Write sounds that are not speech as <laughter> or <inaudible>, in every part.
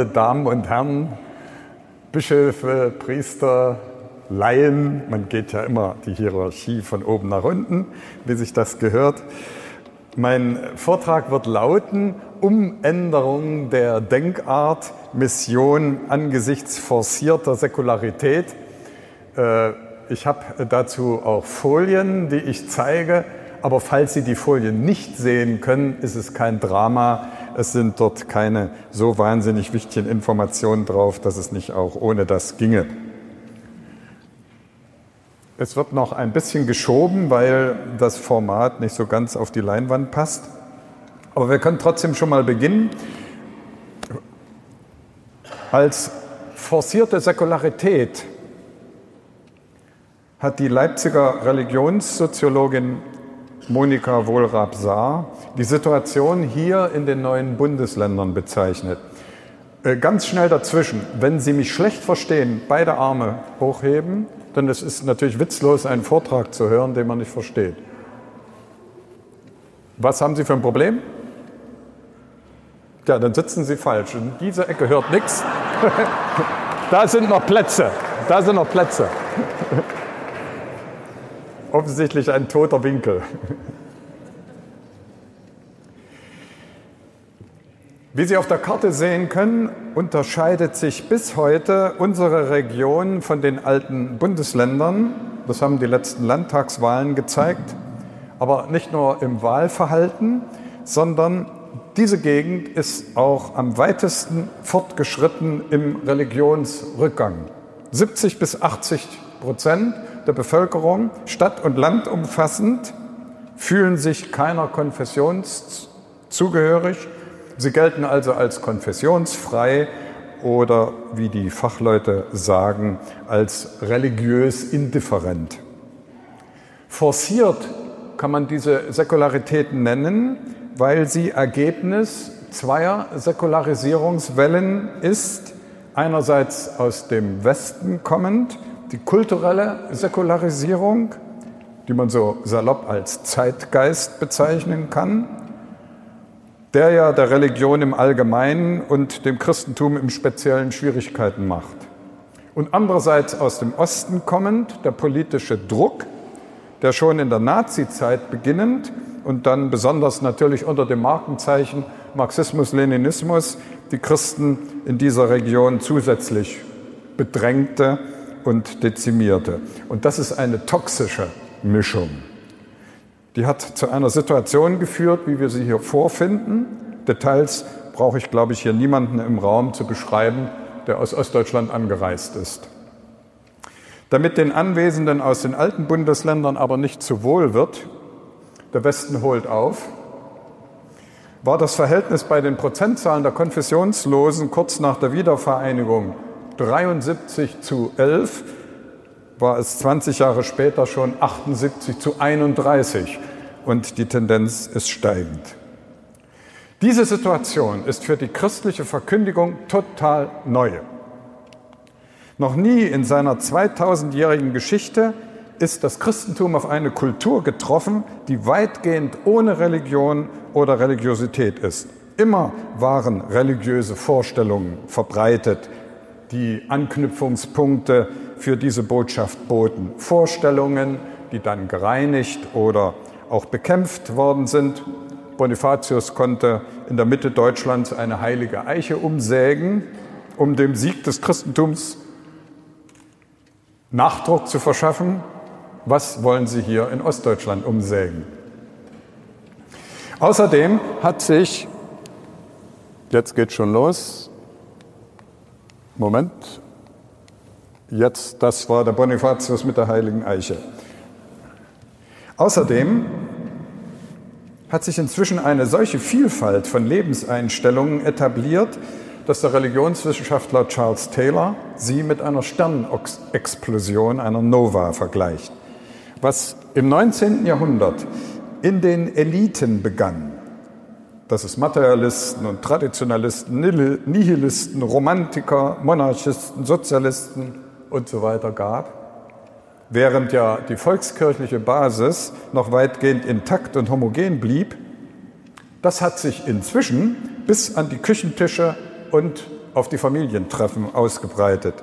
liebe Damen und Herren, Bischöfe, Priester, Laien, man geht ja immer die Hierarchie von oben nach unten, wie sich das gehört. Mein Vortrag wird lauten Umänderung der Denkart, Mission angesichts forcierter Säkularität. Äh, ich habe dazu auch Folien, die ich zeige, aber falls Sie die Folien nicht sehen können, ist es kein Drama. Es sind dort keine so wahnsinnig wichtigen Informationen drauf, dass es nicht auch ohne das ginge. Es wird noch ein bisschen geschoben, weil das Format nicht so ganz auf die Leinwand passt. Aber wir können trotzdem schon mal beginnen. Als forcierte Säkularität hat die Leipziger Religionssoziologin Monika Wohlrab-Saar die Situation hier in den neuen Bundesländern bezeichnet. Äh, ganz schnell dazwischen, wenn Sie mich schlecht verstehen, beide Arme hochheben denn es ist natürlich witzlos, einen Vortrag zu hören, den man nicht versteht. Was haben Sie für ein Problem? Ja, dann sitzen Sie falsch. In dieser Ecke hört nichts. <laughs> Da sind noch Plätze. Da sind noch Plätze. Offensichtlich ein toter Winkel. Wie Sie auf der Karte sehen können, unterscheidet sich bis heute unsere Region von den alten Bundesländern. Das haben die letzten Landtagswahlen gezeigt. Aber nicht nur im Wahlverhalten, sondern diese Gegend ist auch am weitesten fortgeschritten im Religionsrückgang. 70 bis 80 Prozent der Bevölkerung, Stadt und Land umfassend, fühlen sich keiner Konfession zugehörig Sie gelten also als konfessionsfrei oder, wie die Fachleute sagen, als religiös indifferent. Forciert kann man diese Säkularitäten nennen, weil sie Ergebnis zweier Säkularisierungswellen ist. Einerseits aus dem Westen kommend, die kulturelle Säkularisierung, die man so salopp als Zeitgeist bezeichnen kann, der ja der Religion im Allgemeinen und dem Christentum im Speziellen Schwierigkeiten macht. Und andererseits aus dem Osten kommend der politische Druck, der schon in der Nazizeit beginnend und dann besonders natürlich unter dem Markenzeichen Marxismus-Leninismus die Christen in dieser Region zusätzlich bedrängte und dezimierte. Und das ist eine toxische Mischung. Die hat zu einer Situation geführt, wie wir sie hier vorfinden. Details brauche ich, glaube ich, hier niemanden im Raum zu beschreiben, der aus Ostdeutschland angereist ist. Damit den Anwesenden aus den alten Bundesländern aber nicht zu wohl wird, der Westen holt auf, war das Verhältnis bei den Prozentzahlen der Konfessionslosen kurz nach der Wiedervereinigung 73 zu 11 war es 20 Jahre später schon 78 zu 31 und die Tendenz ist steigend. Diese Situation ist für die christliche Verkündigung total neu. Noch nie in seiner 2000-jährigen Geschichte ist das Christentum auf eine Kultur getroffen, die weitgehend ohne Religion oder Religiosität ist. Immer waren religiöse Vorstellungen verbreitet, die Anknüpfungspunkte für diese Botschaft boten. Vorstellungen, die dann gereinigt oder auch bekämpft worden sind. Bonifatius konnte in der Mitte Deutschlands eine heilige Eiche umsägen, um dem Sieg des Christentums Nachdruck zu verschaffen. Was wollen Sie hier in Ostdeutschland umsägen? Außerdem hat sich, jetzt geht schon los, Moment, Jetzt, das war der Bonifatius mit der heiligen Eiche. Außerdem hat sich inzwischen eine solche Vielfalt von Lebenseinstellungen etabliert, dass der Religionswissenschaftler Charles Taylor sie mit einer Sternexplosion, einer Nova, vergleicht. Was im 19. Jahrhundert in den Eliten begann, dass es Materialisten und Traditionalisten, Nihilisten, Romantiker, Monarchisten, Sozialisten, und so weiter gab, während ja die volkskirchliche Basis noch weitgehend intakt und homogen blieb, das hat sich inzwischen bis an die Küchentische und auf die Familientreffen ausgebreitet.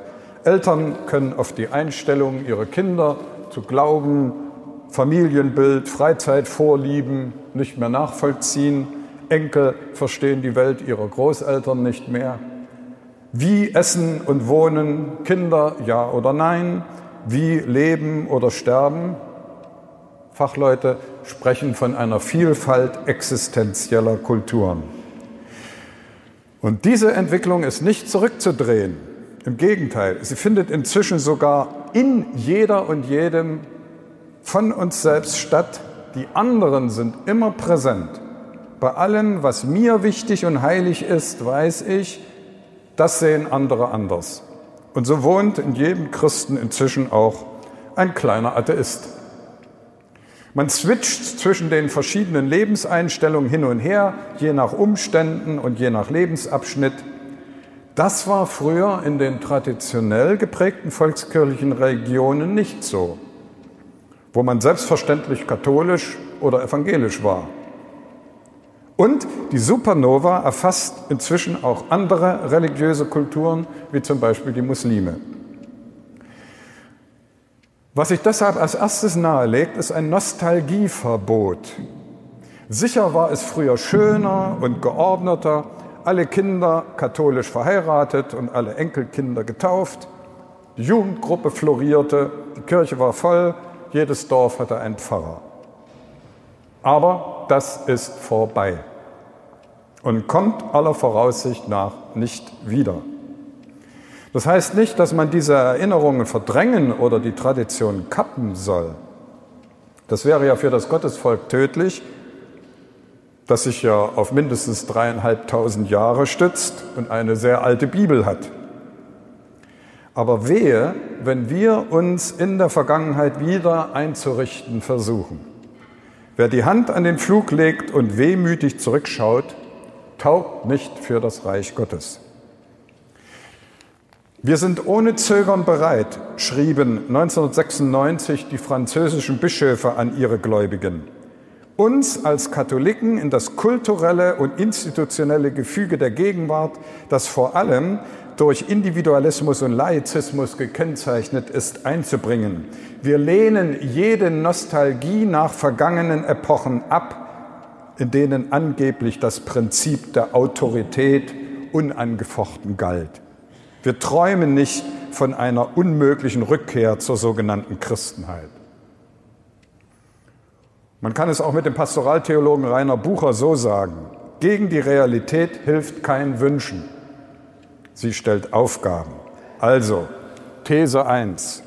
Eltern können auf die Einstellung ihrer Kinder zu Glauben, Familienbild, Freizeitvorlieben nicht mehr nachvollziehen. Enkel verstehen die Welt ihrer Großeltern nicht mehr. Wie essen und wohnen Kinder, ja oder nein? Wie leben oder sterben? Fachleute sprechen von einer Vielfalt existenzieller Kulturen. Und diese Entwicklung ist nicht zurückzudrehen. Im Gegenteil, sie findet inzwischen sogar in jeder und jedem von uns selbst statt. Die anderen sind immer präsent. Bei allem, was mir wichtig und heilig ist, weiß ich, das sehen andere anders. Und so wohnt in jedem Christen inzwischen auch ein kleiner Atheist. Man switcht zwischen den verschiedenen Lebenseinstellungen hin und her, je nach Umständen und je nach Lebensabschnitt. Das war früher in den traditionell geprägten volkskirchlichen Regionen nicht so, wo man selbstverständlich katholisch oder evangelisch war. Und die Supernova erfasst inzwischen auch andere religiöse Kulturen, wie zum Beispiel die Muslime. Was sich deshalb als erstes nahelegt, ist ein Nostalgieverbot. Sicher war es früher schöner und geordneter, alle Kinder katholisch verheiratet und alle Enkelkinder getauft. Die Jugendgruppe florierte, die Kirche war voll, jedes Dorf hatte einen Pfarrer. Aber das ist vorbei und kommt aller Voraussicht nach nicht wieder. Das heißt nicht, dass man diese Erinnerungen verdrängen oder die Tradition kappen soll. Das wäre ja für das Gottesvolk tödlich, das sich ja auf mindestens dreieinhalbtausend Jahre stützt und eine sehr alte Bibel hat. Aber wehe, wenn wir uns in der Vergangenheit wieder einzurichten versuchen. Wer die Hand an den Flug legt und wehmütig zurückschaut, taugt nicht für das Reich Gottes. Wir sind ohne Zögern bereit, schrieben 1996 die französischen Bischöfe an ihre Gläubigen, uns als Katholiken in das kulturelle und institutionelle Gefüge der Gegenwart, das vor allem durch Individualismus und Laizismus gekennzeichnet ist, einzubringen. Wir lehnen jede Nostalgie nach vergangenen Epochen ab, in denen angeblich das Prinzip der Autorität unangefochten galt. Wir träumen nicht von einer unmöglichen Rückkehr zur sogenannten Christenheit. Man kann es auch mit dem Pastoraltheologen Rainer Bucher so sagen. Gegen die Realität hilft kein Wünschen. Sie stellt Aufgaben. Also, These 1.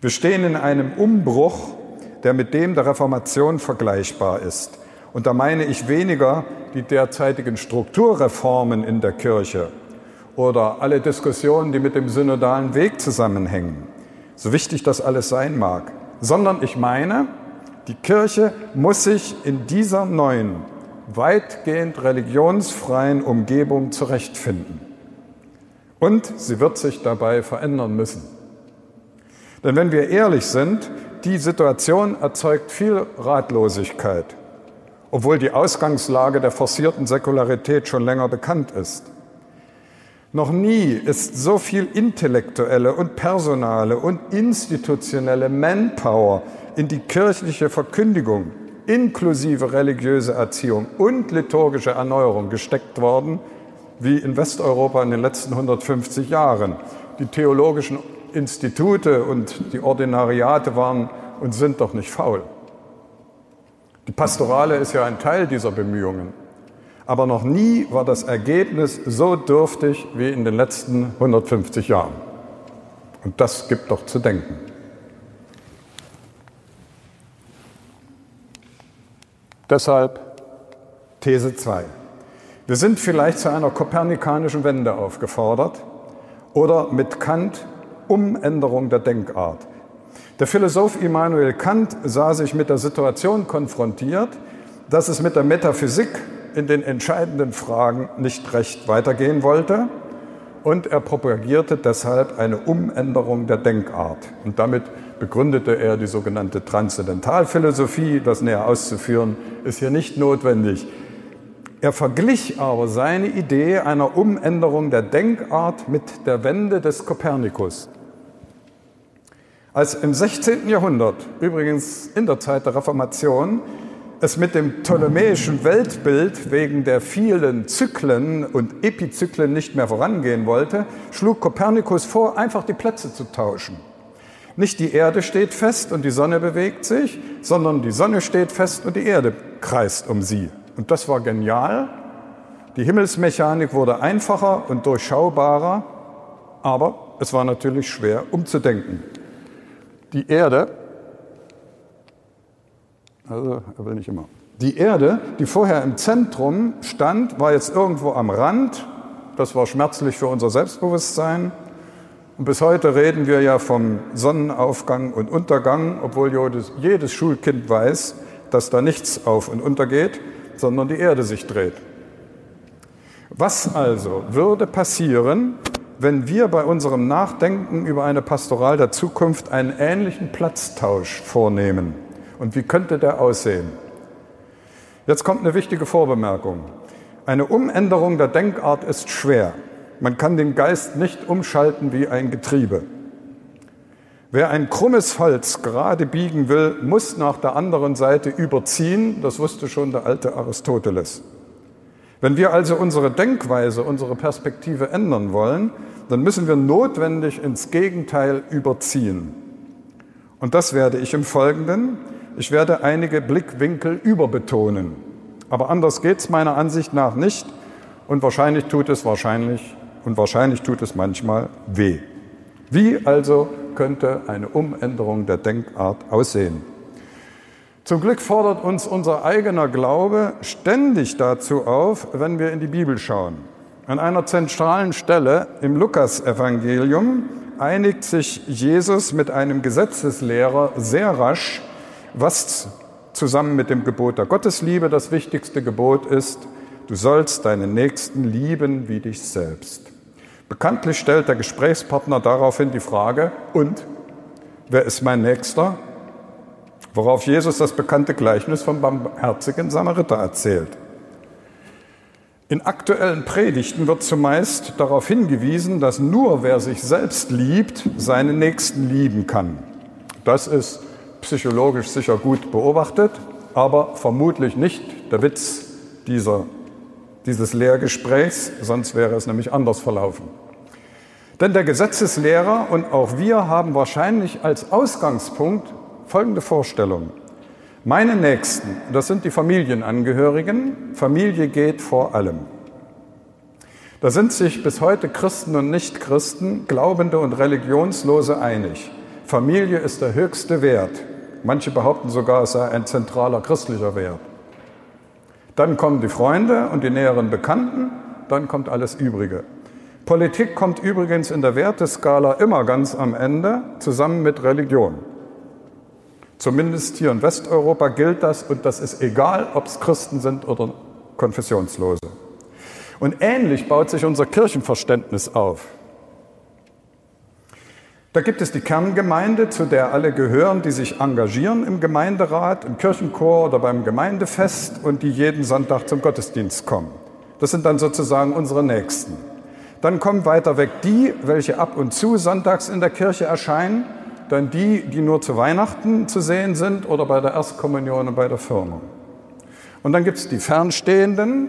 Wir stehen in einem Umbruch, der mit dem der Reformation vergleichbar ist. Und da meine ich weniger die derzeitigen Strukturreformen in der Kirche oder alle Diskussionen, die mit dem synodalen Weg zusammenhängen, so wichtig das alles sein mag, sondern ich meine, die Kirche muss sich in dieser neuen, weitgehend religionsfreien Umgebung zurechtfinden. Und sie wird sich dabei verändern müssen. Denn wenn wir ehrlich sind, die Situation erzeugt viel Ratlosigkeit, obwohl die Ausgangslage der forcierten Säkularität schon länger bekannt ist. Noch nie ist so viel intellektuelle und personale und institutionelle Manpower in die kirchliche Verkündigung inklusive religiöse Erziehung und liturgische Erneuerung gesteckt worden, wie in Westeuropa in den letzten 150 Jahren. Die theologischen Institute und die Ordinariate waren und sind doch nicht faul. Die Pastorale ist ja ein Teil dieser Bemühungen. Aber noch nie war das Ergebnis so dürftig wie in den letzten 150 Jahren. Und das gibt doch zu denken. Deshalb These 2. Wir sind vielleicht zu einer kopernikanischen Wende aufgefordert oder mit Kant Umänderung der Denkart. Der Philosoph Immanuel Kant sah sich mit der Situation konfrontiert, dass es mit der Metaphysik in den entscheidenden Fragen nicht recht weitergehen wollte und er propagierte deshalb eine Umänderung der Denkart. Und damit begründete er die sogenannte Transzendentalphilosophie. Das näher auszuführen ist hier nicht notwendig. Er verglich aber seine Idee einer Umänderung der Denkart mit der Wende des Kopernikus. Als im 16. Jahrhundert, übrigens in der Zeit der Reformation, es mit dem ptolemäischen Weltbild wegen der vielen Zyklen und Epizyklen nicht mehr vorangehen wollte, schlug Kopernikus vor, einfach die Plätze zu tauschen. Nicht die Erde steht fest und die Sonne bewegt sich, sondern die Sonne steht fest und die Erde kreist um sie. Und das war genial. Die Himmelsmechanik wurde einfacher und durchschaubarer, aber es war natürlich schwer umzudenken. Die Erde also er will nicht immer. Die Erde, die vorher im Zentrum stand, war jetzt irgendwo am Rand. Das war schmerzlich für unser Selbstbewusstsein. Und bis heute reden wir ja vom Sonnenaufgang und Untergang, obwohl jedes, Schulkind weiß, dass da nichts auf und untergeht, sondern die Erde sich dreht. Was also würde passieren, wenn wir bei unserem Nachdenken über eine Pastoral der Zukunft einen ähnlichen Platztausch vornehmen? Und wie könnte der aussehen? Jetzt kommt eine wichtige Vorbemerkung. Eine Umänderung der Denkart ist schwer. Man kann den Geist nicht umschalten wie ein Getriebe. Wer ein krummes Holz gerade biegen will, muss nach der anderen Seite überziehen. Das wusste schon der alte Aristoteles. Wenn wir also unsere Denkweise, unsere Perspektive ändern wollen, dann müssen wir notwendig ins Gegenteil überziehen. Und das werde ich im Folgenden ich werde einige Blickwinkel überbetonen. Aber anders geht es meiner Ansicht nach nicht. Und wahrscheinlich tut es wahrscheinlich und wahrscheinlich tut es manchmal weh. Wie also könnte eine Umänderung der Denkart aussehen? Zum Glück fordert uns unser eigener Glaube ständig dazu auf, wenn wir in die Bibel schauen. An einer zentralen Stelle im Lukasevangelium einigt sich Jesus mit einem Gesetzeslehrer sehr rasch was zusammen mit dem Gebot der Gottesliebe das wichtigste Gebot ist, du sollst deinen Nächsten lieben wie dich selbst. Bekanntlich stellt der Gesprächspartner daraufhin die Frage, und wer ist mein Nächster? Worauf Jesus das bekannte Gleichnis vom barmherzigen Samariter erzählt. In aktuellen Predigten wird zumeist darauf hingewiesen, dass nur wer sich selbst liebt, seinen Nächsten lieben kann. Das ist psychologisch sicher gut beobachtet, aber vermutlich nicht der Witz dieser, dieses Lehrgesprächs, sonst wäre es nämlich anders verlaufen. Denn der Gesetzeslehrer und auch wir haben wahrscheinlich als Ausgangspunkt folgende Vorstellung. Meine Nächsten, das sind die Familienangehörigen, Familie geht vor allem. Da sind sich bis heute Christen und Nichtchristen, Glaubende und Religionslose einig. Familie ist der höchste Wert. Manche behaupten sogar, es sei ein zentraler christlicher Wert. Dann kommen die Freunde und die näheren Bekannten, dann kommt alles Übrige. Politik kommt übrigens in der Werteskala immer ganz am Ende zusammen mit Religion. Zumindest hier in Westeuropa gilt das und das ist egal, ob es Christen sind oder Konfessionslose. Und ähnlich baut sich unser Kirchenverständnis auf. Da gibt es die Kerngemeinde, zu der alle gehören, die sich engagieren im Gemeinderat, im Kirchenchor oder beim Gemeindefest und die jeden Sonntag zum Gottesdienst kommen. Das sind dann sozusagen unsere Nächsten. Dann kommen weiter weg die, welche ab und zu sonntags in der Kirche erscheinen, dann die, die nur zu Weihnachten zu sehen sind oder bei der Erstkommunion und bei der Firmung. Und dann gibt es die Fernstehenden,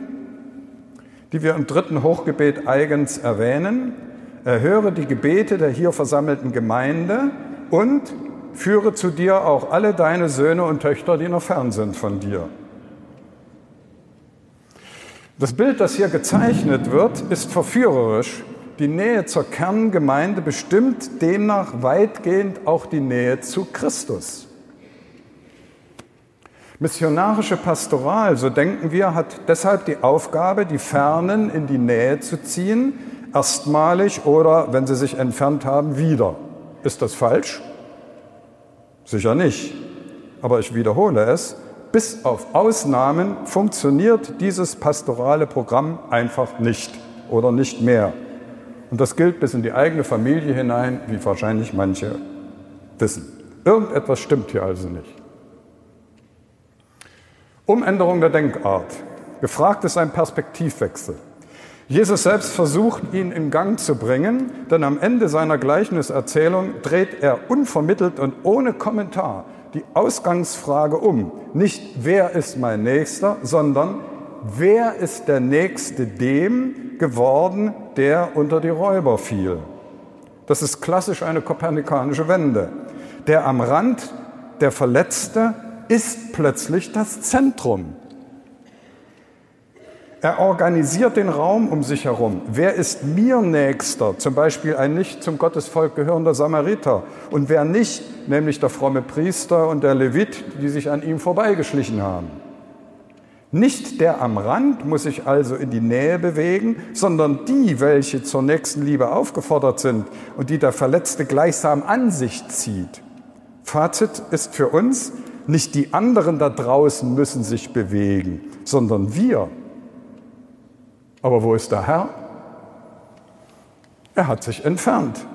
die wir im dritten Hochgebet eigens erwähnen, erhöre die Gebete der hier versammelten Gemeinde und führe zu dir auch alle deine Söhne und Töchter, die noch fern sind von dir. Das Bild, das hier gezeichnet wird, ist verführerisch. Die Nähe zur Kerngemeinde bestimmt demnach weitgehend auch die Nähe zu Christus. Missionarische Pastoral, so denken wir, hat deshalb die Aufgabe, die Fernen in die Nähe zu ziehen, erstmalig oder, wenn sie sich entfernt haben, wieder. Ist das falsch? Sicher nicht. Aber ich wiederhole es, bis auf Ausnahmen funktioniert dieses pastorale Programm einfach nicht oder nicht mehr. Und das gilt bis in die eigene Familie hinein, wie wahrscheinlich manche wissen. Irgendetwas stimmt hier also nicht. Umänderung der Denkart. Gefragt ist ein Perspektivwechsel. Jesus selbst versucht, ihn in Gang zu bringen, denn am Ende seiner Gleichniserzählung dreht er unvermittelt und ohne Kommentar die Ausgangsfrage um. Nicht wer ist mein Nächster, sondern wer ist der Nächste dem geworden, der unter die Räuber fiel. Das ist klassisch eine kopernikanische Wende. Der am Rand, der Verletzte, ist plötzlich das Zentrum. Er organisiert den Raum um sich herum. Wer ist mir nächster? Zum Beispiel ein nicht zum Gottesvolk gehörender Samariter. Und wer nicht, nämlich der fromme Priester und der Levit, die sich an ihm vorbeigeschlichen haben. Nicht der am Rand muss sich also in die Nähe bewegen, sondern die, welche zur nächsten Liebe aufgefordert sind und die der Verletzte gleichsam an sich zieht. Fazit ist für uns, nicht die anderen da draußen müssen sich bewegen, sondern wir. Aber wo ist der Herr? Er hat sich entfernt,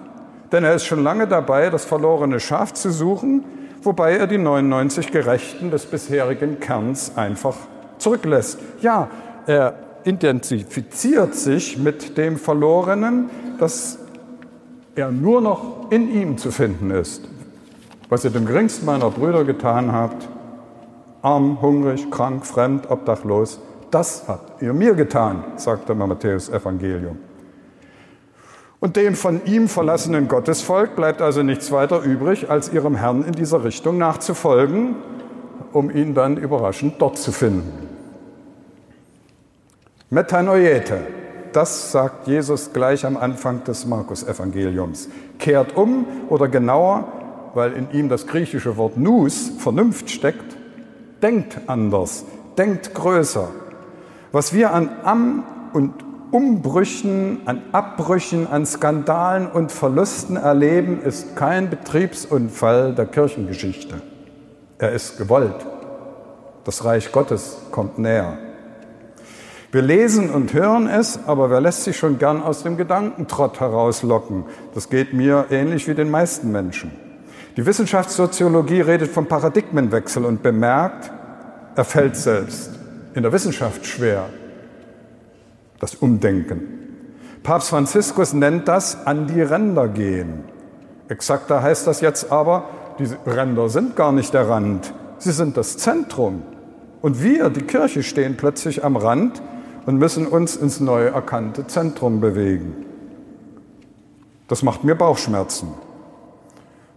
denn er ist schon lange dabei, das verlorene Schaf zu suchen, wobei er die 99 Gerechten des bisherigen Kerns einfach zurücklässt. Ja, er identifiziert sich mit dem Verlorenen, dass er nur noch in ihm zu finden ist. Was ihr dem geringsten meiner Brüder getan habt, arm, hungrig, krank, fremd, obdachlos, das habt ihr mir getan, sagt der Matthäus Evangelium. Und dem von ihm verlassenen Gottesvolk bleibt also nichts weiter übrig, als ihrem Herrn in dieser Richtung nachzufolgen, um ihn dann überraschend dort zu finden. Metanoiete, das sagt Jesus gleich am Anfang des Markus-Evangeliums. Kehrt um oder genauer, weil in ihm das griechische Wort nous, Vernunft steckt, denkt anders, denkt größer. Was wir an Am- und Umbrüchen, an Abbrüchen, an Skandalen und Verlusten erleben, ist kein Betriebsunfall der Kirchengeschichte. Er ist gewollt. Das Reich Gottes kommt näher. Wir lesen und hören es, aber wer lässt sich schon gern aus dem Gedankentrott herauslocken? Das geht mir ähnlich wie den meisten Menschen. Die Wissenschaftssoziologie redet vom Paradigmenwechsel und bemerkt, er fällt selbst in der Wissenschaft schwer, das Umdenken. Papst Franziskus nennt das an die Ränder gehen. Exakter heißt das jetzt aber, diese Ränder sind gar nicht der Rand, sie sind das Zentrum. Und wir, die Kirche, stehen plötzlich am Rand und müssen uns ins neu erkannte Zentrum bewegen. Das macht mir Bauchschmerzen.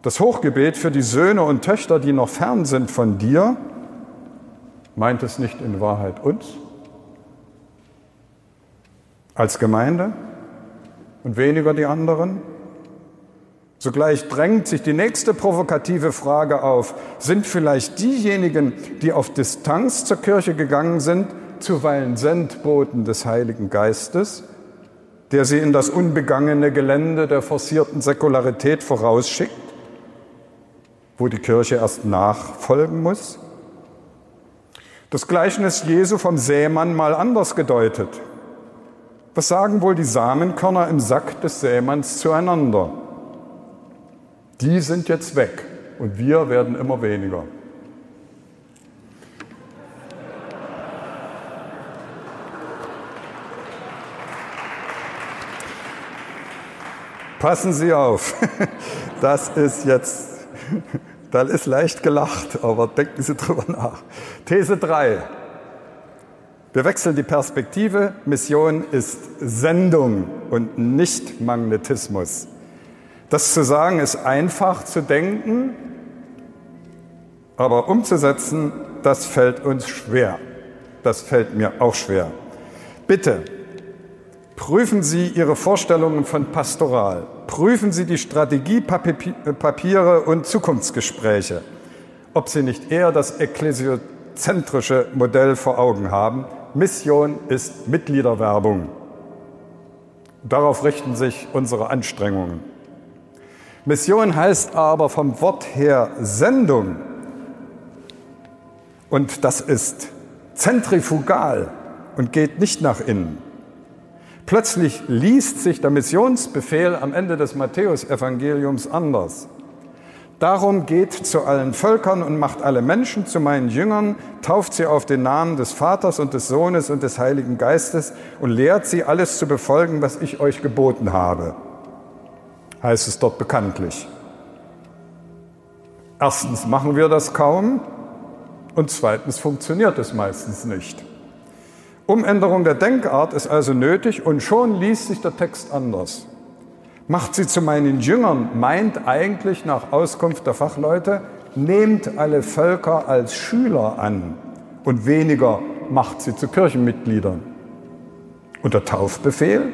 Das Hochgebet für die Söhne und Töchter, die noch fern sind von dir, meint es nicht in Wahrheit uns als Gemeinde und weniger die anderen? Sogleich drängt sich die nächste provokative Frage auf. Sind vielleicht diejenigen, die auf Distanz zur Kirche gegangen sind, zuweilen Sendboten des Heiligen Geistes, der sie in das unbegangene Gelände der forcierten Säkularität vorausschickt, wo die Kirche erst nachfolgen muss? Das Gleichnis Jesu vom Sämann mal anders gedeutet. Was sagen wohl die Samenkörner im Sack des Sämanns zueinander? Die sind jetzt weg und wir werden immer weniger. Passen Sie auf, <laughs> das ist jetzt, da ist leicht gelacht, aber denken Sie drüber nach. These 3. Wir wechseln die Perspektive. Mission ist Sendung und nicht Magnetismus. Das zu sagen ist einfach zu denken, aber umzusetzen, das fällt uns schwer. Das fällt mir auch schwer. Bitte Prüfen Sie Ihre Vorstellungen von Pastoral. Prüfen Sie die Strategiepapiere und Zukunftsgespräche, ob Sie nicht eher das ekklesiozentrische Modell vor Augen haben. Mission ist Mitgliederwerbung. Darauf richten sich unsere Anstrengungen. Mission heißt aber vom Wort her Sendung. Und das ist zentrifugal und geht nicht nach innen. Plötzlich liest sich der Missionsbefehl am Ende des Matthäusevangeliums anders. Darum geht zu allen Völkern und macht alle Menschen zu meinen Jüngern, tauft sie auf den Namen des Vaters und des Sohnes und des Heiligen Geistes und lehrt sie alles zu befolgen, was ich euch geboten habe. Heißt es dort bekanntlich. Erstens machen wir das kaum und zweitens funktioniert es meistens nicht. Umänderung der Denkart ist also nötig und schon liest sich der Text anders macht sie zu meinen Jüngern, meint eigentlich nach Auskunft der Fachleute, nehmt alle Völker als Schüler an und weniger macht sie zu Kirchenmitgliedern. Und der Taufbefehl?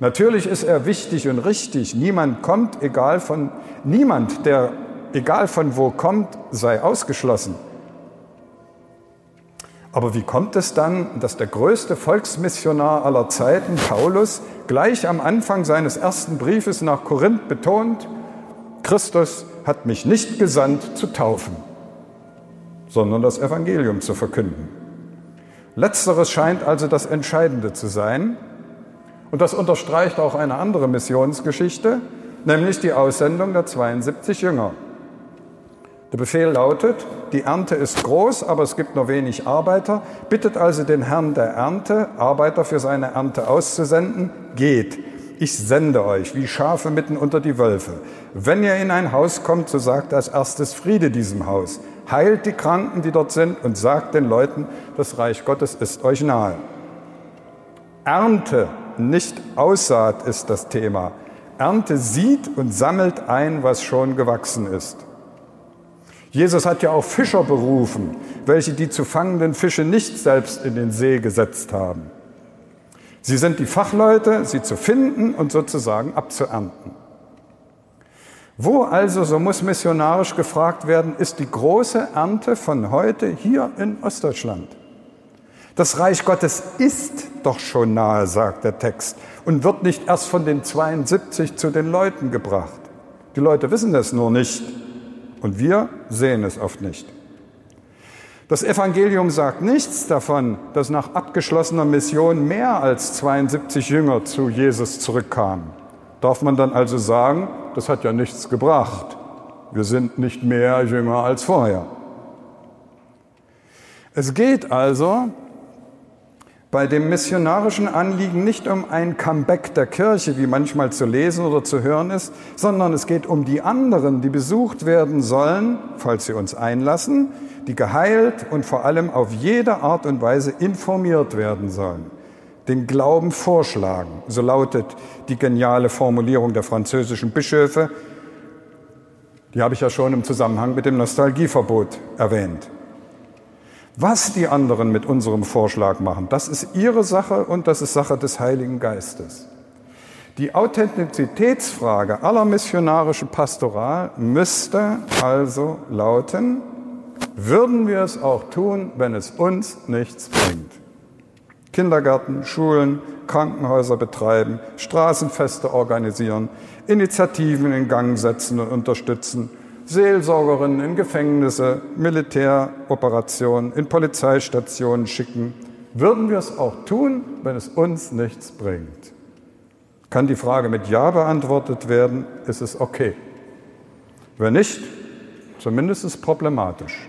Natürlich ist er wichtig und richtig. Niemand kommt, egal von, niemand, der egal von wo kommt, sei ausgeschlossen. Aber wie kommt es dann, dass der größte Volksmissionar aller Zeiten, Paulus, gleich am Anfang seines ersten Briefes nach Korinth betont, Christus hat mich nicht gesandt zu taufen, sondern das Evangelium zu verkünden. Letzteres scheint also das Entscheidende zu sein. Und das unterstreicht auch eine andere Missionsgeschichte, nämlich die Aussendung der 72 Jünger. Der Befehl lautet, die Ernte ist groß, aber es gibt nur wenig Arbeiter. Bittet also den Herrn der Ernte, Arbeiter für seine Ernte auszusenden. Geht, ich sende euch wie Schafe mitten unter die Wölfe. Wenn ihr in ein Haus kommt, so sagt als erstes Friede diesem Haus. Heilt die Kranken, die dort sind, und sagt den Leuten, das Reich Gottes ist euch nahe. Ernte, nicht Aussaat ist das Thema. Ernte sieht und sammelt ein, was schon gewachsen ist. Jesus hat ja auch Fischer berufen, welche die zu fangenden Fische nicht selbst in den See gesetzt haben. Sie sind die Fachleute, sie zu finden und sozusagen abzuernten. Wo also, so muss missionarisch gefragt werden, ist die große Ernte von heute hier in Ostdeutschland? Das Reich Gottes ist doch schon nahe, sagt der Text, und wird nicht erst von den 72 zu den Leuten gebracht. Die Leute wissen es nur nicht. Und wir sehen es oft nicht. Das Evangelium sagt nichts davon, dass nach abgeschlossener Mission mehr als 72 Jünger zu Jesus zurückkamen. Darf man dann also sagen, das hat ja nichts gebracht. Wir sind nicht mehr Jünger als vorher. Es geht also bei dem missionarischen Anliegen nicht um ein Comeback der Kirche, wie manchmal zu lesen oder zu hören ist, sondern es geht um die anderen, die besucht werden sollen, falls sie uns einlassen, die geheilt und vor allem auf jede Art und Weise informiert werden sollen. Den Glauben vorschlagen, so lautet die geniale Formulierung der französischen Bischöfe. Die habe ich ja schon im Zusammenhang mit dem Nostalgieverbot erwähnt. Was die anderen mit unserem Vorschlag machen, das ist ihre Sache und das ist Sache des Heiligen Geistes. Die Authentizitätsfrage aller missionarischen Pastoral müsste also lauten, würden wir es auch tun, wenn es uns nichts bringt? Kindergärten, Schulen, Krankenhäuser betreiben, Straßenfeste organisieren, Initiativen in Gang setzen und unterstützen, Seelsorgerinnen in Gefängnisse, Militäroperationen, in Polizeistationen schicken. Würden wir es auch tun, wenn es uns nichts bringt? Kann die Frage mit Ja beantwortet werden, ist es okay. Wenn nicht, zumindest ist es problematisch.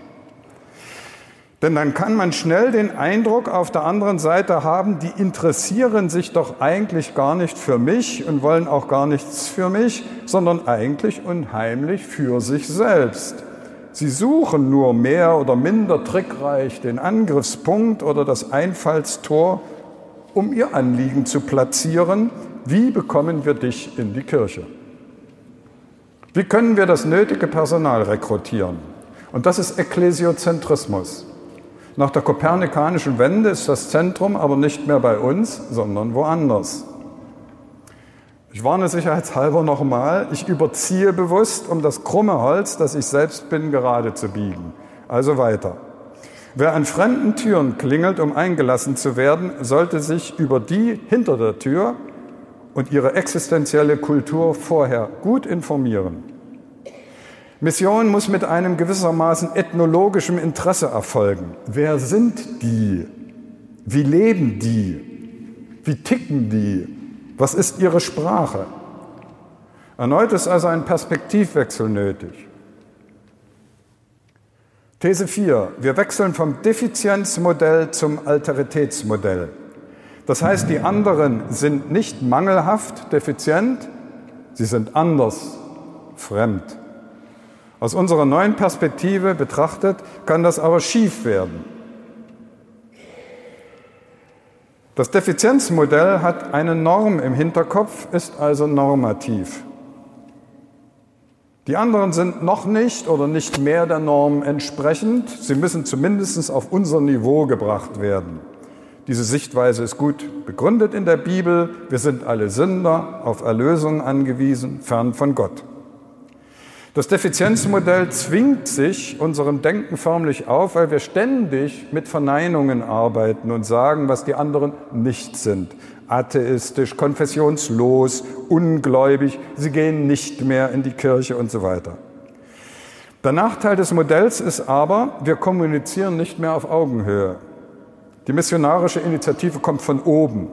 Denn dann kann man schnell den Eindruck auf der anderen Seite haben, die interessieren sich doch eigentlich gar nicht für mich und wollen auch gar nichts für mich, sondern eigentlich unheimlich für sich selbst. Sie suchen nur mehr oder minder trickreich den Angriffspunkt oder das Einfallstor, um ihr Anliegen zu platzieren. Wie bekommen wir dich in die Kirche? Wie können wir das nötige Personal rekrutieren? Und das ist Ekklesiozentrismus. Nach der kopernikanischen Wende ist das Zentrum aber nicht mehr bei uns, sondern woanders. Ich warne sicherheitshalber nochmal, ich überziehe bewusst, um das krumme Holz, das ich selbst bin, gerade zu biegen. Also weiter. Wer an fremden Türen klingelt, um eingelassen zu werden, sollte sich über die hinter der Tür und ihre existenzielle Kultur vorher gut informieren. Mission muss mit einem gewissermaßen ethnologischem Interesse erfolgen. Wer sind die? Wie leben die? Wie ticken die? Was ist ihre Sprache? Erneut ist also ein Perspektivwechsel nötig. These 4. Wir wechseln vom Defizienzmodell zum Alteritätsmodell. Das heißt, die anderen sind nicht mangelhaft, defizient, sie sind anders, fremd. Aus unserer neuen Perspektive betrachtet kann das aber schief werden. Das Defizienzmodell hat eine Norm im Hinterkopf, ist also normativ. Die anderen sind noch nicht oder nicht mehr der Norm entsprechend. Sie müssen zumindest auf unser Niveau gebracht werden. Diese Sichtweise ist gut begründet in der Bibel. Wir sind alle Sünder, auf Erlösung angewiesen, fern von Gott. Das Defizienzmodell zwingt sich unserem Denken förmlich auf, weil wir ständig mit Verneinungen arbeiten und sagen, was die anderen nicht sind. Atheistisch, konfessionslos, ungläubig, sie gehen nicht mehr in die Kirche und so weiter. Der Nachteil des Modells ist aber, wir kommunizieren nicht mehr auf Augenhöhe. Die missionarische Initiative kommt von oben.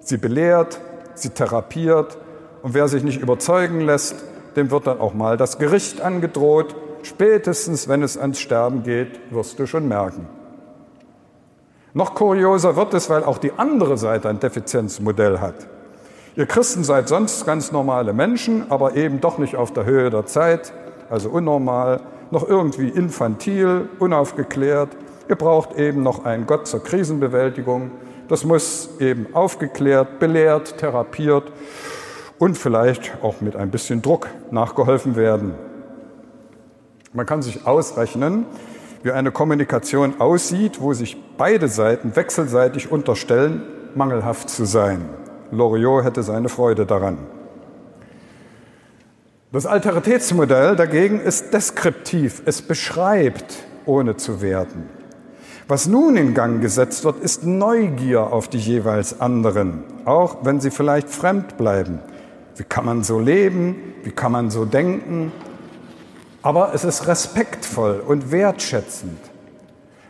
Sie belehrt, sie therapiert und wer sich nicht überzeugen lässt, dem wird dann auch mal das Gericht angedroht. Spätestens, wenn es ans Sterben geht, wirst du schon merken. Noch kurioser wird es, weil auch die andere Seite ein Defizienzmodell hat. Ihr Christen seid sonst ganz normale Menschen, aber eben doch nicht auf der Höhe der Zeit, also unnormal, noch irgendwie infantil, unaufgeklärt. Ihr braucht eben noch einen Gott zur Krisenbewältigung. Das muss eben aufgeklärt, belehrt, therapiert und vielleicht auch mit ein bisschen Druck nachgeholfen werden. Man kann sich ausrechnen, wie eine Kommunikation aussieht, wo sich beide Seiten wechselseitig unterstellen, mangelhaft zu sein. Loriot hätte seine Freude daran. Das Alteritätsmodell dagegen ist deskriptiv, es beschreibt, ohne zu werten. Was nun in Gang gesetzt wird, ist Neugier auf die jeweils anderen, auch wenn sie vielleicht fremd bleiben. Wie kann man so leben? Wie kann man so denken? Aber es ist respektvoll und wertschätzend.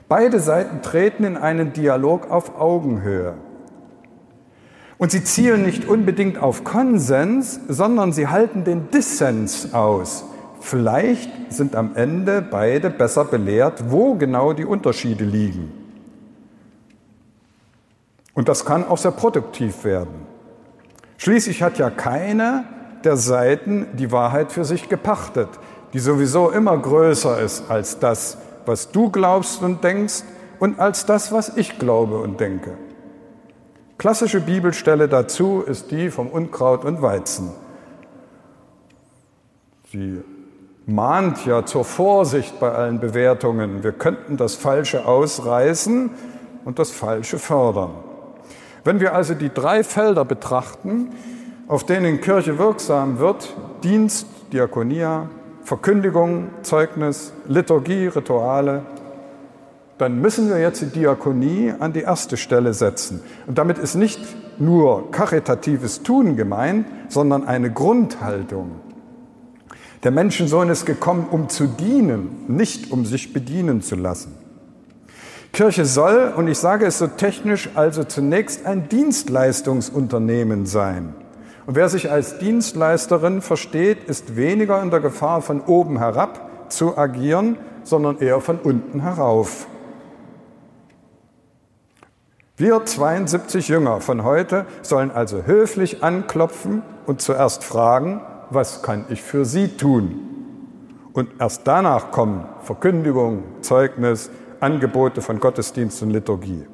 Beide Seiten treten in einen Dialog auf Augenhöhe. Und sie zielen nicht unbedingt auf Konsens, sondern sie halten den Dissens aus. Vielleicht sind am Ende beide besser belehrt, wo genau die Unterschiede liegen. Und das kann auch sehr produktiv werden. Schließlich hat ja keine der Seiten die Wahrheit für sich gepachtet, die sowieso immer größer ist als das, was du glaubst und denkst und als das, was ich glaube und denke. Klassische Bibelstelle dazu ist die vom Unkraut und Weizen. Sie mahnt ja zur Vorsicht bei allen Bewertungen. Wir könnten das Falsche ausreißen und das Falsche fördern. Wenn wir also die drei Felder betrachten, auf denen Kirche wirksam wird, Dienst, Diakonia, Verkündigung, Zeugnis, Liturgie, Rituale, dann müssen wir jetzt die Diakonie an die erste Stelle setzen. Und damit ist nicht nur karitatives Tun gemeint, sondern eine Grundhaltung. Der Menschensohn ist gekommen, um zu dienen, nicht um sich bedienen zu lassen. Kirche soll, und ich sage es so technisch, also zunächst ein Dienstleistungsunternehmen sein. Und wer sich als Dienstleisterin versteht, ist weniger in der Gefahr, von oben herab zu agieren, sondern eher von unten herauf. Wir 72 Jünger von heute sollen also höflich anklopfen und zuerst fragen, was kann ich für Sie tun? Und erst danach kommen Verkündigung, Zeugnis, Angebote von Gottesdienst und Liturgie.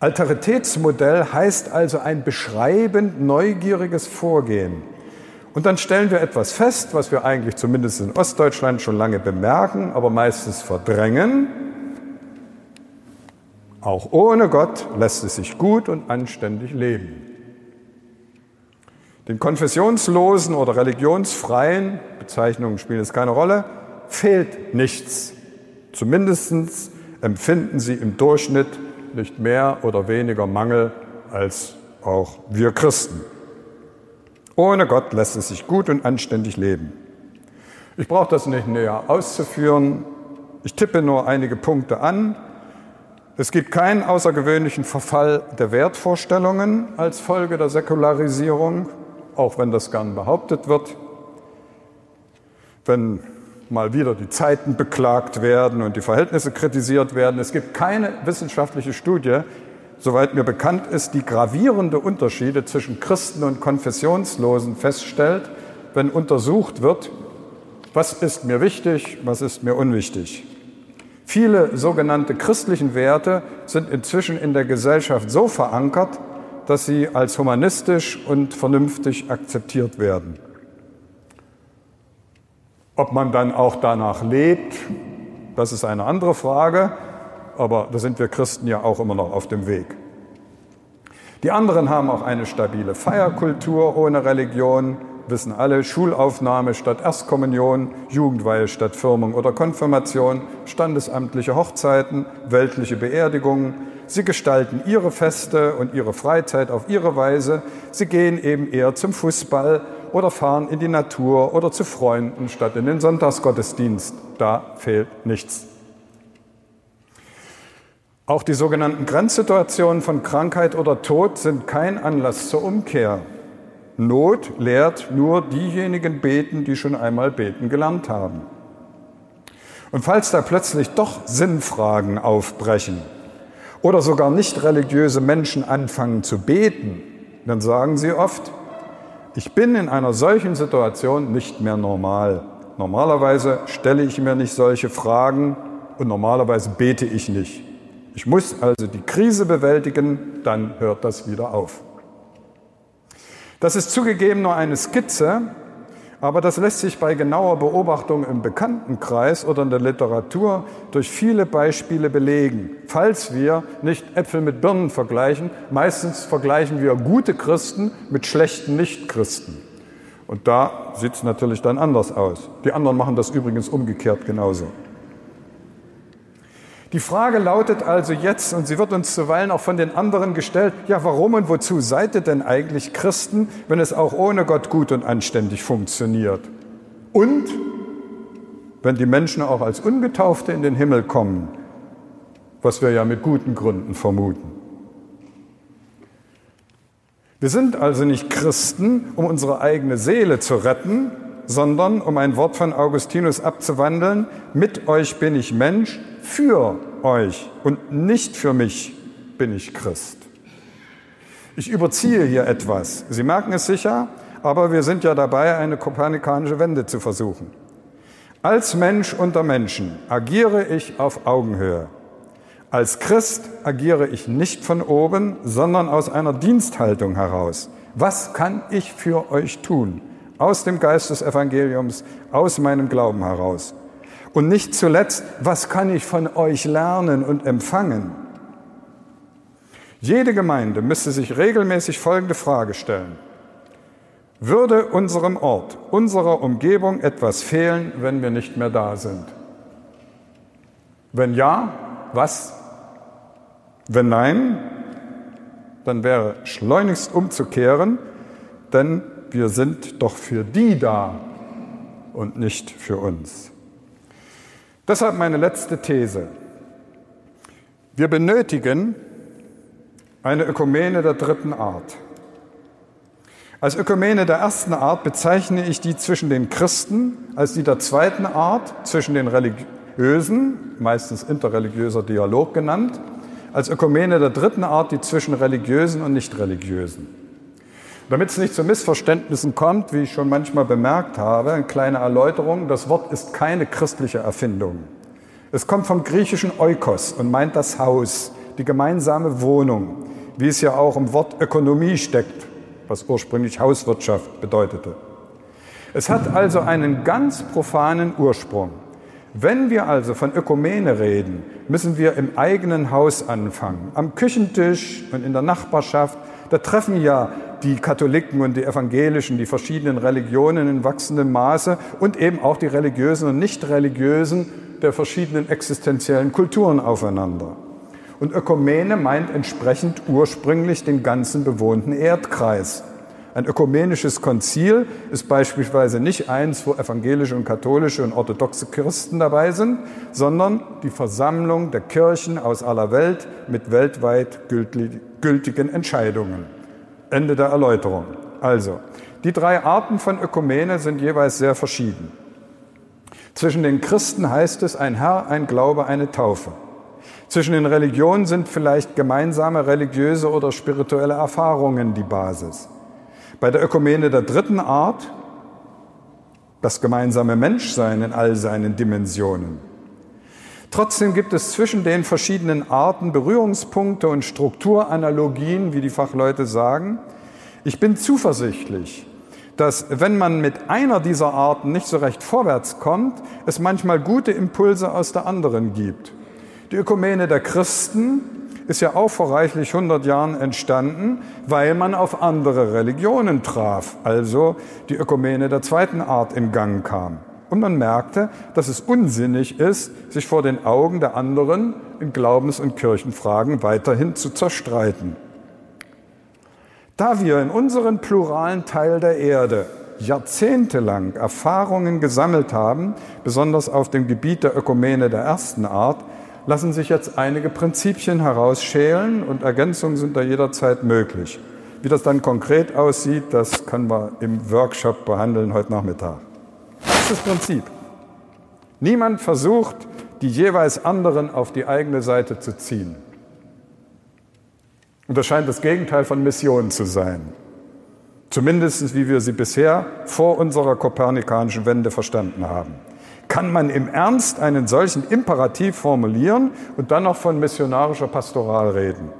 Alteritätsmodell heißt also ein beschreibend neugieriges Vorgehen. Und dann stellen wir etwas fest, was wir eigentlich zumindest in Ostdeutschland schon lange bemerken, aber meistens verdrängen. Auch ohne Gott lässt es sich gut und anständig leben. Den Konfessionslosen oder Religionsfreien, Bezeichnungen spielen jetzt keine Rolle, fehlt nichts. Zumindest empfinden sie im Durchschnitt nicht mehr oder weniger Mangel als auch wir Christen. Ohne Gott lässt es sich gut und anständig leben. Ich brauche das nicht näher auszuführen. Ich tippe nur einige Punkte an. Es gibt keinen außergewöhnlichen Verfall der Wertvorstellungen als Folge der Säkularisierung. auch wenn das gern behauptet wird. Wenn mal wieder die Zeiten beklagt werden und die Verhältnisse kritisiert werden. Es gibt keine wissenschaftliche Studie, soweit mir bekannt ist, die gravierende Unterschiede zwischen Christen und Konfessionslosen feststellt, wenn untersucht wird, was ist mir wichtig, was ist mir unwichtig. Viele sogenannte christlichen Werte sind inzwischen in der Gesellschaft so verankert, dass sie als humanistisch und vernünftig akzeptiert werden. Ob man dann auch danach lebt, das ist eine andere Frage, aber da sind wir Christen ja auch immer noch auf dem Weg. Die anderen haben auch eine stabile Feierkultur ohne Religion, wissen alle, Schulaufnahme statt Erstkommunion, Jugendweihe statt Firmung oder Konfirmation, standesamtliche Hochzeiten, weltliche Beerdigungen. Sie gestalten ihre Feste und ihre Freizeit auf ihre Weise. Sie gehen eben eher zum Fußball oder fahren in die Natur oder zu Freunden statt in den Sonntagsgottesdienst. Da fehlt nichts. Auch die sogenannten Grenzsituationen von Krankheit oder Tod sind kein Anlass zur Umkehr. Not lehrt nur diejenigen beten, die schon einmal beten gelernt haben. Und falls da plötzlich doch Sinnfragen aufbrechen oder sogar nicht religiöse Menschen anfangen zu beten, dann sagen sie oft, ich bin in einer solchen Situation nicht mehr normal. Normalerweise stelle ich mir nicht solche Fragen und normalerweise bete ich nicht. Ich muss also die Krise bewältigen, dann hört das wieder auf. Das ist zugegeben nur eine Skizze, aber das lässt sich bei genauer Beobachtung im Bekanntenkreis oder in der Literatur durch viele Beispiele belegen. Falls wir nicht Äpfel mit Birnen vergleichen, meistens vergleichen wir gute Christen mit schlechten Nichtchristen. Und da sieht es natürlich dann anders aus. Die anderen machen das übrigens umgekehrt genauso. Die Frage lautet also jetzt, und sie wird uns zuweilen auch von den anderen gestellt, ja, warum und wozu seid ihr denn eigentlich Christen, wenn es auch ohne Gott gut und anständig funktioniert? Und wenn die Menschen auch als Ungetaufte in den Himmel kommen, was wir ja mit guten Gründen vermuten. Wir sind also nicht Christen, um unsere eigene Seele zu retten, sondern, um ein Wort von Augustinus abzuwandeln, mit euch bin ich Mensch, für euch und nicht für mich bin ich Christ. Ich überziehe hier etwas. Sie merken es sicher, aber wir sind ja dabei, eine kopernikanische Wende zu versuchen. Als Mensch unter Menschen agiere ich auf Augenhöhe. Als Christ agiere ich nicht von oben, sondern aus einer Diensthaltung heraus. Was kann ich für euch tun? Aus dem Geist des Evangeliums, aus meinem Glauben heraus. Und nicht zuletzt, was kann ich von euch lernen und empfangen? Jede Gemeinde müsste sich regelmäßig folgende Frage stellen. Würde unserem Ort, unserer Umgebung etwas fehlen, wenn wir nicht mehr da sind? Wenn ja, was? Wenn nein, dann wäre schleunigst umzukehren, denn wir sind doch für die da und nicht für uns. Deshalb meine letzte These. Wir benötigen eine Ökumene der dritten Art. Als Ökumene der ersten Art bezeichne ich die zwischen den Christen, als die der zweiten Art zwischen den Religiösen, meistens interreligiöser Dialog genannt, als Ökumene der dritten Art die zwischen Religiösen und Nichtreligiösen. Damit es nicht zu Missverständnissen kommt, wie ich schon manchmal bemerkt habe, eine kleine Erläuterung, das Wort ist keine christliche Erfindung. Es kommt vom griechischen Oikos und meint das Haus, die gemeinsame Wohnung, wie es ja auch im Wort Ökonomie steckt, was ursprünglich Hauswirtschaft bedeutete. Es hat also einen ganz profanen Ursprung. Wenn wir also von Ökumene reden, müssen wir im eigenen Haus anfangen, am Küchentisch und in der Nachbarschaft. Da treffen ja die Katholiken und die Evangelischen, die verschiedenen Religionen in wachsendem Maße und eben auch die religiösen und nicht religiösen der verschiedenen existenziellen Kulturen aufeinander. Und Ökumene meint entsprechend ursprünglich den ganzen bewohnten Erdkreis. Ein ökumenisches Konzil ist beispielsweise nicht eins, wo evangelische und katholische und orthodoxe Christen dabei sind, sondern die Versammlung der Kirchen aus aller Welt mit weltweit gültigen Entscheidungen. Ende der Erläuterung. Also, die drei Arten von Ökumene sind jeweils sehr verschieden. Zwischen den Christen heißt es ein Herr, ein Glaube, eine Taufe. Zwischen den Religionen sind vielleicht gemeinsame religiöse oder spirituelle Erfahrungen die Basis. Bei der Ökumene der dritten Art das gemeinsame Menschsein in all seinen Dimensionen. Trotzdem gibt es zwischen den verschiedenen Arten Berührungspunkte und Strukturanalogien, wie die Fachleute sagen. Ich bin zuversichtlich, dass wenn man mit einer dieser Arten nicht so recht vorwärts kommt, es manchmal gute Impulse aus der anderen gibt. Die Ökumene der Christen ist ja auch vor reichlich 100 Jahren entstanden, weil man auf andere Religionen traf, also die Ökumene der zweiten Art in Gang kam. Und man merkte, dass es unsinnig ist, sich vor den Augen der anderen in Glaubens- und Kirchenfragen weiterhin zu zerstreiten. Da wir in unserem pluralen Teil der Erde jahrzehntelang Erfahrungen gesammelt haben, besonders auf dem Gebiet der Ökumene der ersten Art, lassen sich jetzt einige Prinzipien herausschälen und Ergänzungen sind da jederzeit möglich. Wie das dann konkret aussieht, das können wir im Workshop behandeln heute Nachmittag. Erstes Prinzip. Niemand versucht, die jeweils anderen auf die eigene Seite zu ziehen. Und das scheint das Gegenteil von Mission zu sein. Zumindest wie wir sie bisher vor unserer kopernikanischen Wende verstanden haben kann man im Ernst einen solchen Imperativ formulieren und dann noch von missionarischer Pastoral reden.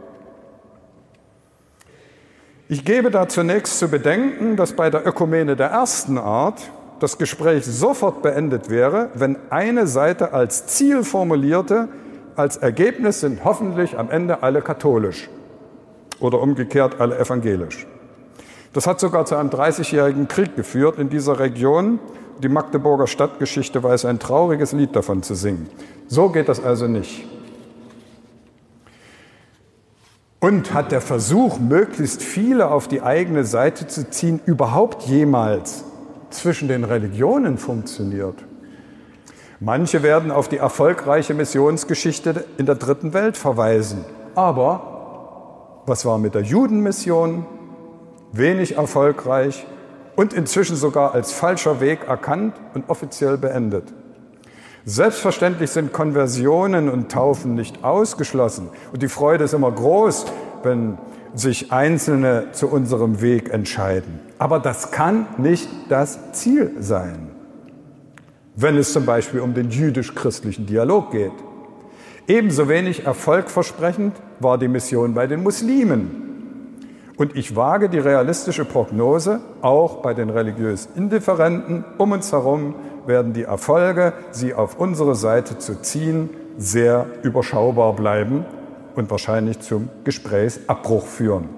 Ich gebe da zunächst zu bedenken, dass bei der Ökumene der ersten Art das Gespräch sofort beendet wäre, wenn eine Seite als Ziel formulierte, als Ergebnis sind hoffentlich am Ende alle katholisch oder umgekehrt alle evangelisch. Das hat sogar zu einem 30-jährigen Krieg geführt in dieser Region die Magdeburger Stadtgeschichte weiß ein trauriges Lied davon zu singen. So geht das also nicht. Und hat der Versuch, möglichst viele auf die eigene Seite zu ziehen, überhaupt jemals zwischen den Religionen funktioniert? Manche werden auf die erfolgreiche Missionsgeschichte in der dritten Welt verweisen. Aber was war mit der Judenmission? Wenig erfolgreich und inzwischen sogar als falscher Weg erkannt und offiziell beendet. Selbstverständlich sind Konversionen und Taufen nicht ausgeschlossen. Und die Freude ist immer groß, wenn sich Einzelne zu unserem Weg entscheiden. Aber das kann nicht das Ziel sein, wenn es zum Beispiel um den jüdisch-christlichen Dialog geht. Ebenso wenig erfolgversprechend war die Mission bei den Muslimen, und ich wage die realistische Prognose, auch bei den religiös Indifferenten um uns herum werden die Erfolge, sie auf unsere Seite zu ziehen, sehr überschaubar bleiben und wahrscheinlich zum Gesprächsabbruch führen.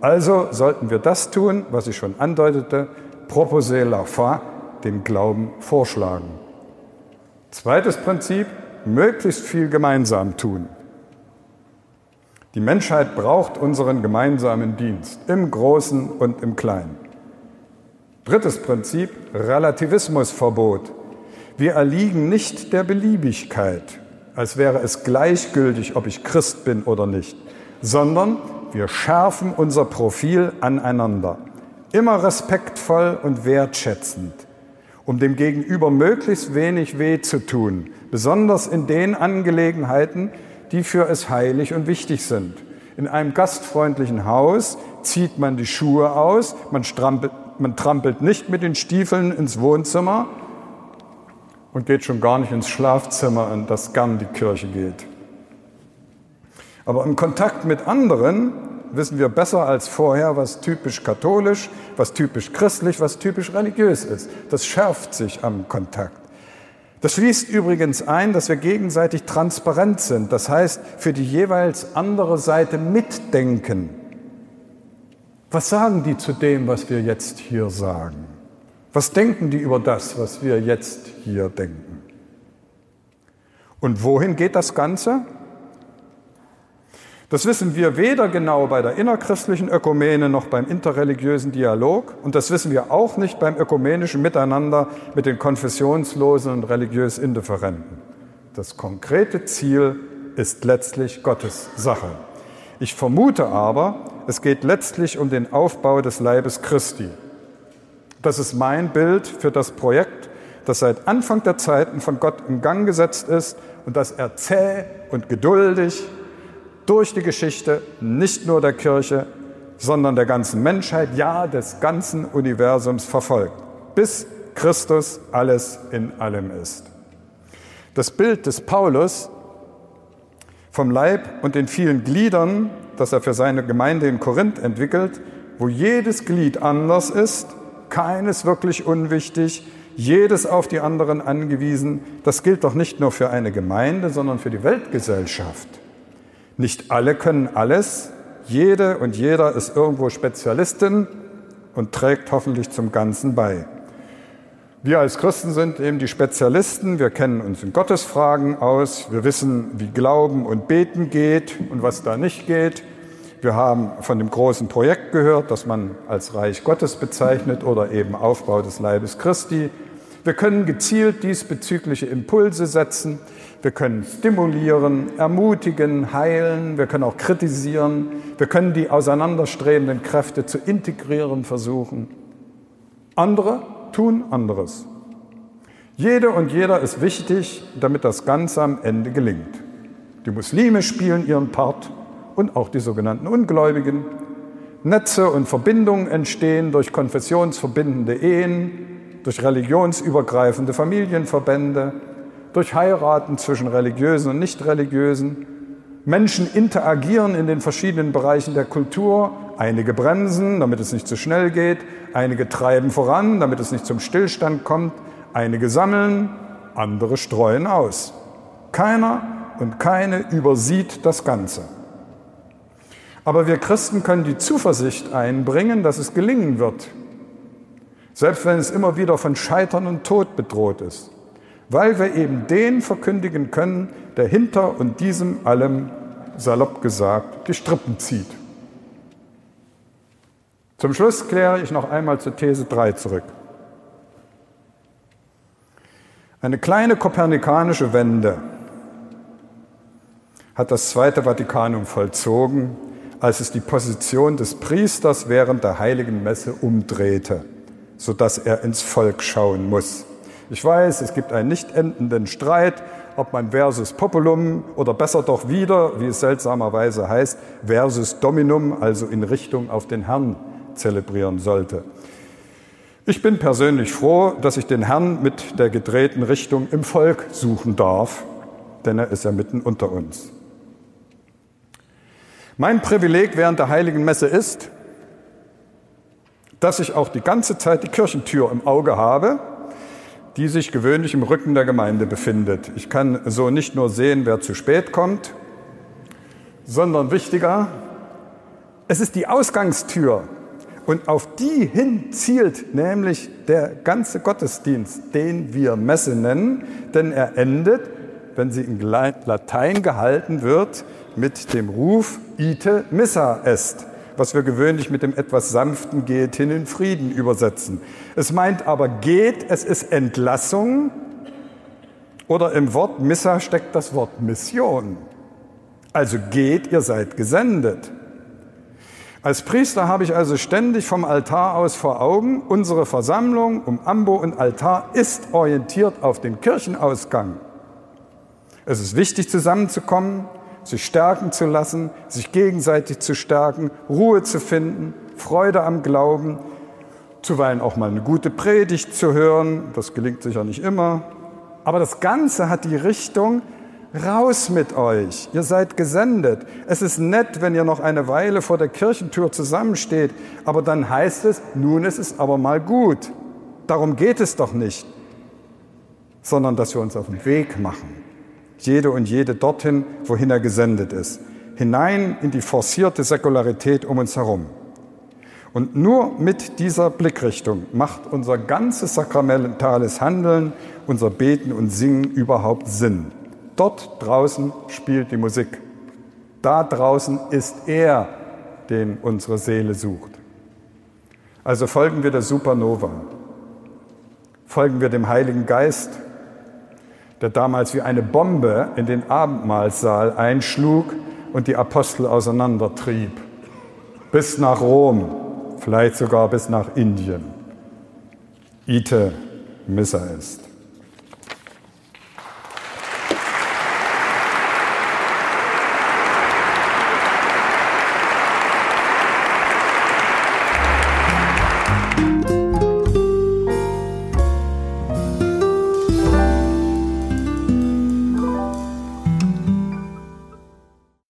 Also sollten wir das tun, was ich schon andeutete, proposer la foi, den Glauben vorschlagen. Zweites Prinzip, möglichst viel gemeinsam tun. Die Menschheit braucht unseren gemeinsamen Dienst im Großen und im Kleinen. Drittes Prinzip, Relativismusverbot. Wir erliegen nicht der Beliebigkeit, als wäre es gleichgültig, ob ich Christ bin oder nicht, sondern wir schärfen unser Profil aneinander, immer respektvoll und wertschätzend, um dem Gegenüber möglichst wenig weh zu tun, besonders in den Angelegenheiten, die für es heilig und wichtig sind. In einem gastfreundlichen Haus zieht man die Schuhe aus, man, strampelt, man trampelt nicht mit den Stiefeln ins Wohnzimmer und geht schon gar nicht ins Schlafzimmer, in das gern die Kirche geht. Aber im Kontakt mit anderen wissen wir besser als vorher, was typisch katholisch, was typisch christlich, was typisch religiös ist. Das schärft sich am Kontakt. Das schließt übrigens ein, dass wir gegenseitig transparent sind, das heißt für die jeweils andere Seite mitdenken. Was sagen die zu dem, was wir jetzt hier sagen? Was denken die über das, was wir jetzt hier denken? Und wohin geht das Ganze? Das wissen wir weder genau bei der innerchristlichen Ökumene noch beim interreligiösen Dialog und das wissen wir auch nicht beim ökumenischen Miteinander mit den konfessionslosen und religiös Indifferenten. Das konkrete Ziel ist letztlich Gottes Sache. Ich vermute aber, es geht letztlich um den Aufbau des Leibes Christi. Das ist mein Bild für das Projekt, das seit Anfang der Zeiten von Gott in Gang gesetzt ist und das er zäh und geduldig durch die Geschichte nicht nur der Kirche, sondern der ganzen Menschheit, ja des ganzen Universums verfolgt, bis Christus alles in allem ist. Das Bild des Paulus vom Leib und den vielen Gliedern, das er für seine Gemeinde in Korinth entwickelt, wo jedes Glied anders ist, keines wirklich unwichtig, jedes auf die anderen angewiesen, das gilt doch nicht nur für eine Gemeinde, sondern für die Weltgesellschaft. Nicht alle können alles, jede und jeder ist irgendwo Spezialistin und trägt hoffentlich zum Ganzen bei. Wir als Christen sind eben die Spezialisten. Wir kennen uns in Gottesfragen aus. Wir wissen, wie Glauben und Beten geht und was da nicht geht. Wir haben von dem großen Projekt gehört, das man als Reich Gottes bezeichnet oder eben Aufbau des Leibes Christi. Wir können gezielt diesbezügliche Impulse setzen. Wir können stimulieren, ermutigen, heilen. Wir können auch kritisieren. Wir können die auseinanderstrebenden Kräfte zu integrieren versuchen. Andere tun anderes. Jede und jeder ist wichtig, damit das Ganze am Ende gelingt. Die Muslime spielen ihren Part und auch die sogenannten Ungläubigen. Netze und Verbindungen entstehen durch konfessionsverbindende Ehen, durch religionsübergreifende Familienverbände, durch Heiraten zwischen religiösen und nicht religiösen. Menschen interagieren in den verschiedenen Bereichen der Kultur. Einige bremsen, damit es nicht zu schnell geht. Einige treiben voran, damit es nicht zum Stillstand kommt. Einige sammeln, andere streuen aus. Keiner und keine übersieht das Ganze. Aber wir Christen können die Zuversicht einbringen, dass es gelingen wird, selbst wenn es immer wieder von Scheitern und Tod bedroht ist, weil wir eben den verkündigen können, der hinter und diesem allem, salopp gesagt, die Strippen zieht. Zum Schluss kläre ich noch einmal zur These 3 zurück. Eine kleine kopernikanische Wende hat das Zweite Vatikanum vollzogen, als es die Position des Priesters während der heiligen Messe umdrehte, sodass er ins Volk schauen muss. Ich weiß, es gibt einen nicht endenden Streit, ob man versus populum oder besser doch wieder, wie es seltsamerweise heißt, versus dominum, also in Richtung auf den Herrn zelebrieren sollte. Ich bin persönlich froh, dass ich den Herrn mit der gedrehten Richtung im Volk suchen darf, denn er ist ja mitten unter uns. Mein Privileg während der heiligen Messe ist, dass ich auch die ganze Zeit die Kirchentür im Auge habe, die sich gewöhnlich im Rücken der Gemeinde befindet. Ich kann so nicht nur sehen, wer zu spät kommt, sondern wichtiger, es ist die Ausgangstür, und auf die hin zielt nämlich der ganze Gottesdienst, den wir Messe nennen, denn er endet, wenn sie in Latein gehalten wird, mit dem Ruf Ite Missa est, was wir gewöhnlich mit dem etwas sanften Geht hin in Frieden übersetzen. Es meint aber geht, es ist Entlassung oder im Wort Missa steckt das Wort Mission. Also geht, ihr seid gesendet. Als Priester habe ich also ständig vom Altar aus vor Augen, unsere Versammlung um Ambo und Altar ist orientiert auf den Kirchenausgang. Es ist wichtig, zusammenzukommen, sich stärken zu lassen, sich gegenseitig zu stärken, Ruhe zu finden, Freude am Glauben, zuweilen auch mal eine gute Predigt zu hören. Das gelingt sicher nicht immer. Aber das Ganze hat die Richtung, Raus mit euch, ihr seid gesendet. Es ist nett, wenn ihr noch eine Weile vor der Kirchentür zusammensteht, aber dann heißt es, nun ist es aber mal gut. Darum geht es doch nicht, sondern dass wir uns auf den Weg machen. Jede und jede dorthin, wohin er gesendet ist. Hinein in die forcierte Säkularität um uns herum. Und nur mit dieser Blickrichtung macht unser ganzes sakramentales Handeln, unser Beten und Singen überhaupt Sinn. Dort draußen spielt die Musik. Da draußen ist er, den unsere Seele sucht. Also folgen wir der Supernova. Folgen wir dem Heiligen Geist, der damals wie eine Bombe in den Abendmahlsaal einschlug, und die Apostel auseinandertrieb. Bis nach Rom, vielleicht sogar bis nach Indien. Ite Missa ist.